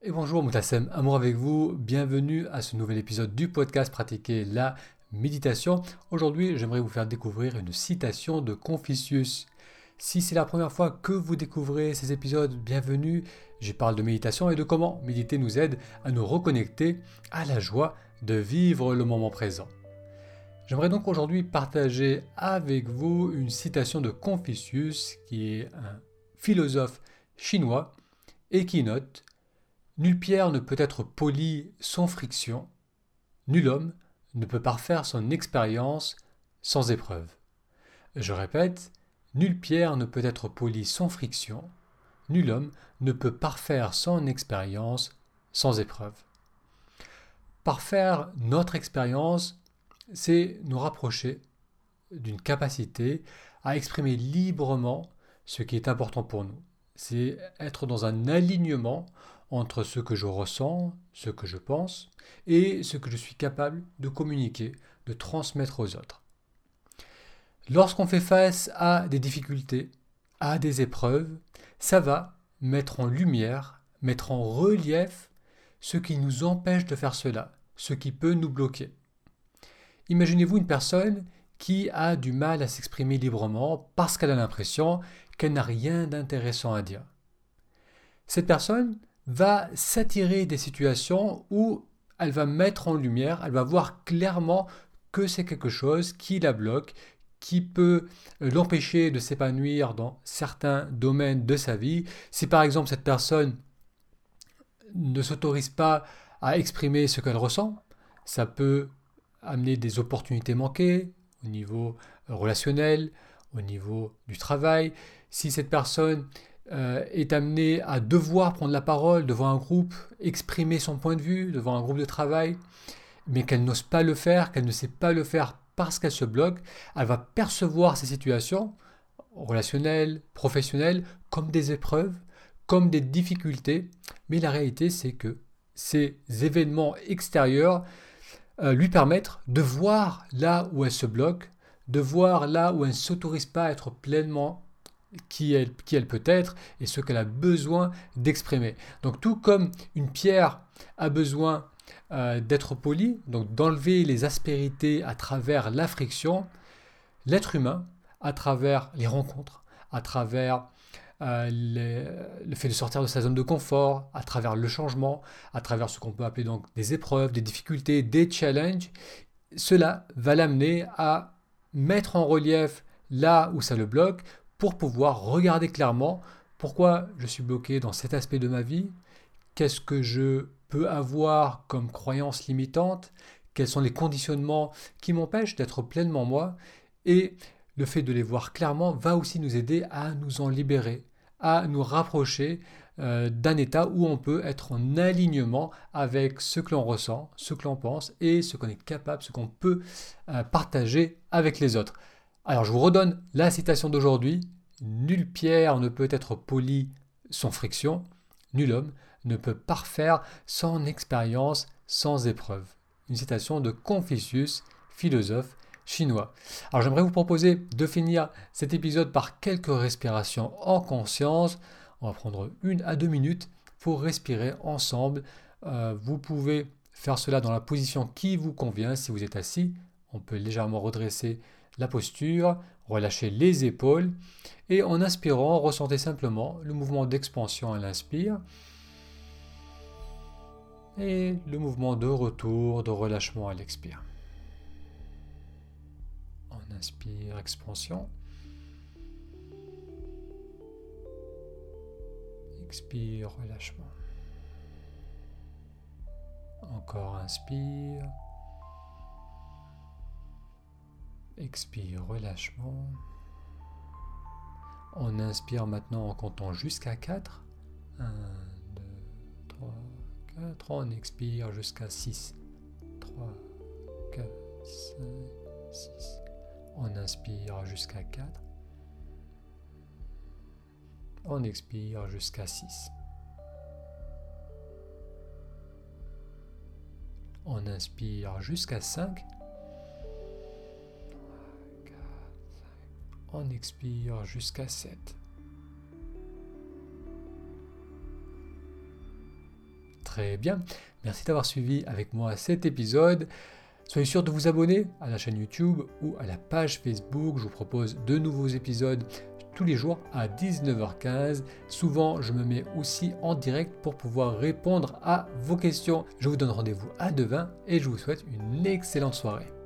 Et bonjour Moutassem, amour avec vous, bienvenue à ce nouvel épisode du podcast Pratiquer la méditation. Aujourd'hui j'aimerais vous faire découvrir une citation de Confucius. Si c'est la première fois que vous découvrez ces épisodes, bienvenue. J'y parle de méditation et de comment méditer nous aide à nous reconnecter à la joie de vivre le moment présent. J'aimerais donc aujourd'hui partager avec vous une citation de Confucius qui est un philosophe chinois et qui note Nulle pierre ne peut être polie sans friction, nul homme ne peut parfaire son expérience sans épreuve. Je répète, nulle pierre ne peut être polie sans friction, nul homme ne peut parfaire son expérience sans épreuve. Parfaire notre expérience, c'est nous rapprocher d'une capacité à exprimer librement ce qui est important pour nous. C'est être dans un alignement entre ce que je ressens, ce que je pense, et ce que je suis capable de communiquer, de transmettre aux autres. Lorsqu'on fait face à des difficultés, à des épreuves, ça va mettre en lumière, mettre en relief ce qui nous empêche de faire cela, ce qui peut nous bloquer. Imaginez-vous une personne qui a du mal à s'exprimer librement parce qu'elle a l'impression qu'elle n'a rien d'intéressant à dire. Cette personne, va s'attirer des situations où elle va mettre en lumière, elle va voir clairement que c'est quelque chose qui la bloque, qui peut euh, l'empêcher de s'épanouir dans certains domaines de sa vie. Si par exemple cette personne ne s'autorise pas à exprimer ce qu'elle ressent, ça peut amener des opportunités manquées au niveau relationnel, au niveau du travail. Si cette personne euh, est amené à devoir prendre la parole devant un groupe, exprimer son point de vue devant un groupe de travail, mais qu'elle n'ose pas le faire, qu'elle ne sait pas le faire parce qu'elle se bloque, elle va percevoir ces situations relationnelles, professionnelles, comme des épreuves, comme des difficultés, mais la réalité c'est que ces événements extérieurs euh, lui permettent de voir là où elle se bloque, de voir là où elle ne s'autorise pas à être pleinement qui elle, peut être et ce qu'elle a besoin d'exprimer. Donc tout comme une pierre a besoin euh, d'être polie, donc d'enlever les aspérités à travers la friction, l'être humain, à travers les rencontres, à travers euh, le fait de sortir de sa zone de confort, à travers le changement, à travers ce qu'on peut appeler donc des épreuves, des difficultés, des challenges, cela va l'amener à mettre en relief là où ça le bloque pour pouvoir regarder clairement pourquoi je suis bloqué dans cet aspect de ma vie, qu'est-ce que je peux avoir comme croyance limitante, quels sont les conditionnements qui m'empêchent d'être pleinement moi, et le fait de les voir clairement va aussi nous aider à nous en libérer, à nous rapprocher euh, d'un état où on peut être en alignement avec ce que l'on ressent, ce que l'on pense et ce qu'on est capable, ce qu'on peut euh, partager avec les autres. Alors je vous redonne la citation d'aujourd'hui. Nulle pierre ne peut être polie sans friction, nul homme ne peut parfaire sans expérience, sans épreuve. Une citation de Confucius, philosophe chinois. Alors j'aimerais vous proposer de finir cet épisode par quelques respirations en conscience. On va prendre une à deux minutes pour respirer ensemble. Euh, vous pouvez faire cela dans la position qui vous convient. Si vous êtes assis, on peut légèrement redresser la posture, relâchez les épaules et en inspirant, ressentez simplement le mouvement d'expansion à l'inspire et le mouvement de retour, de relâchement à l'expire. On inspire, expansion. Expire, relâchement. Encore inspire. Expire, relâchement. On inspire maintenant en comptant jusqu'à 4. 1, 2, 3, 4. On expire jusqu'à 6. 3, 4, 5, 6. On inspire jusqu'à 4. On expire jusqu'à 6. On inspire jusqu'à 5. On expire jusqu'à 7. Très bien. Merci d'avoir suivi avec moi cet épisode. Soyez sûr de vous abonner à la chaîne YouTube ou à la page Facebook. Je vous propose de nouveaux épisodes tous les jours à 19h15. Souvent, je me mets aussi en direct pour pouvoir répondre à vos questions. Je vous donne rendez-vous à demain et je vous souhaite une excellente soirée.